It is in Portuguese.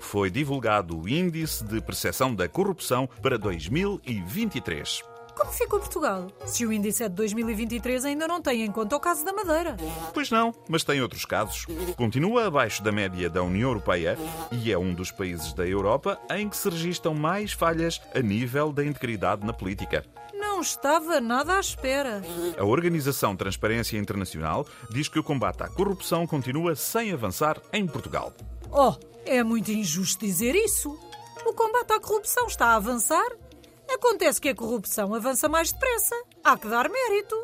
Foi divulgado o Índice de Percepção da Corrupção para 2023. Como ficou Portugal? Se o índice é de 2023, ainda não tem em conta o caso da Madeira. Pois não, mas tem outros casos. Continua abaixo da média da União Europeia e é um dos países da Europa em que se registram mais falhas a nível da integridade na política. Não estava nada à espera. A Organização Transparência Internacional diz que o combate à corrupção continua sem avançar em Portugal. Oh, é muito injusto dizer isso. O combate à corrupção está a avançar Acontece que a corrupção avança mais depressa. Há que dar mérito.